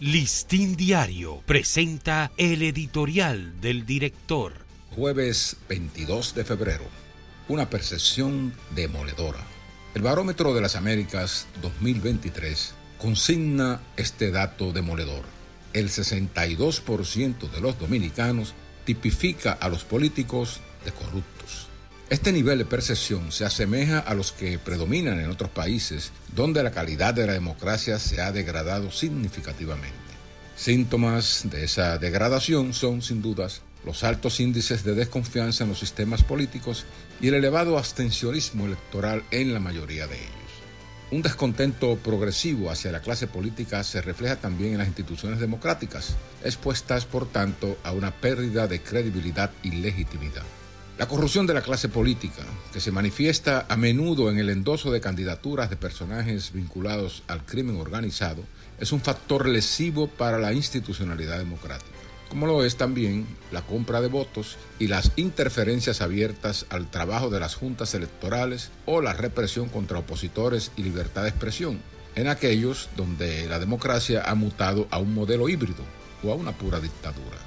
Listín Diario presenta el editorial del director. Jueves 22 de febrero. Una percepción demoledora. El Barómetro de las Américas 2023 consigna este dato demoledor. El 62% de los dominicanos tipifica a los políticos de corruptos. Este nivel de percepción se asemeja a los que predominan en otros países donde la calidad de la democracia se ha degradado significativamente. Síntomas de esa degradación son, sin dudas, los altos índices de desconfianza en los sistemas políticos y el elevado abstencionismo electoral en la mayoría de ellos. Un descontento progresivo hacia la clase política se refleja también en las instituciones democráticas, expuestas por tanto a una pérdida de credibilidad y legitimidad. La corrupción de la clase política, que se manifiesta a menudo en el endoso de candidaturas de personajes vinculados al crimen organizado, es un factor lesivo para la institucionalidad democrática, como lo es también la compra de votos y las interferencias abiertas al trabajo de las juntas electorales o la represión contra opositores y libertad de expresión, en aquellos donde la democracia ha mutado a un modelo híbrido o a una pura dictadura.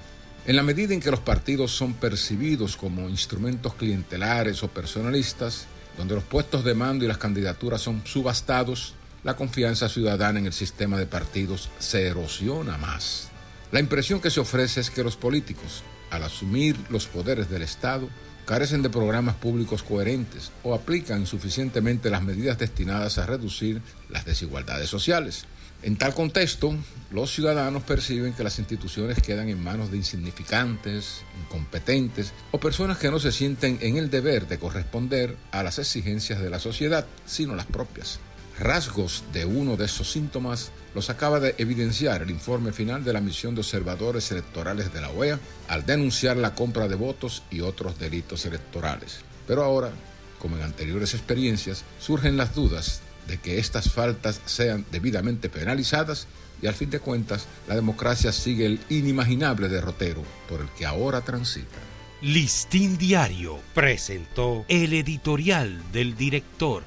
En la medida en que los partidos son percibidos como instrumentos clientelares o personalistas, donde los puestos de mando y las candidaturas son subastados, la confianza ciudadana en el sistema de partidos se erosiona más. La impresión que se ofrece es que los políticos, al asumir los poderes del Estado, carecen de programas públicos coherentes o aplican insuficientemente las medidas destinadas a reducir las desigualdades sociales. En tal contexto, los ciudadanos perciben que las instituciones quedan en manos de insignificantes, incompetentes o personas que no se sienten en el deber de corresponder a las exigencias de la sociedad, sino las propias. Rasgos de uno de esos síntomas los acaba de evidenciar el informe final de la misión de observadores electorales de la OEA al denunciar la compra de votos y otros delitos electorales. Pero ahora, como en anteriores experiencias, surgen las dudas de que estas faltas sean debidamente penalizadas y al fin de cuentas la democracia sigue el inimaginable derrotero por el que ahora transita. Listín Diario presentó el editorial del director.